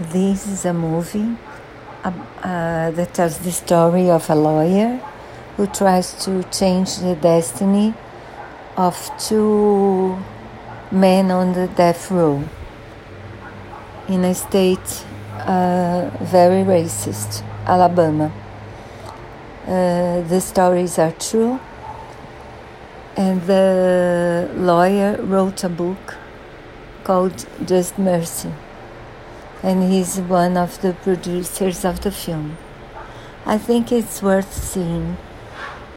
This is a movie uh, uh, that tells the story of a lawyer who tries to change the destiny of two men on the death row in a state uh, very racist, Alabama. Uh, the stories are true, and the lawyer wrote a book called Just Mercy and he's one of the producers of the film. I think it's worth seeing.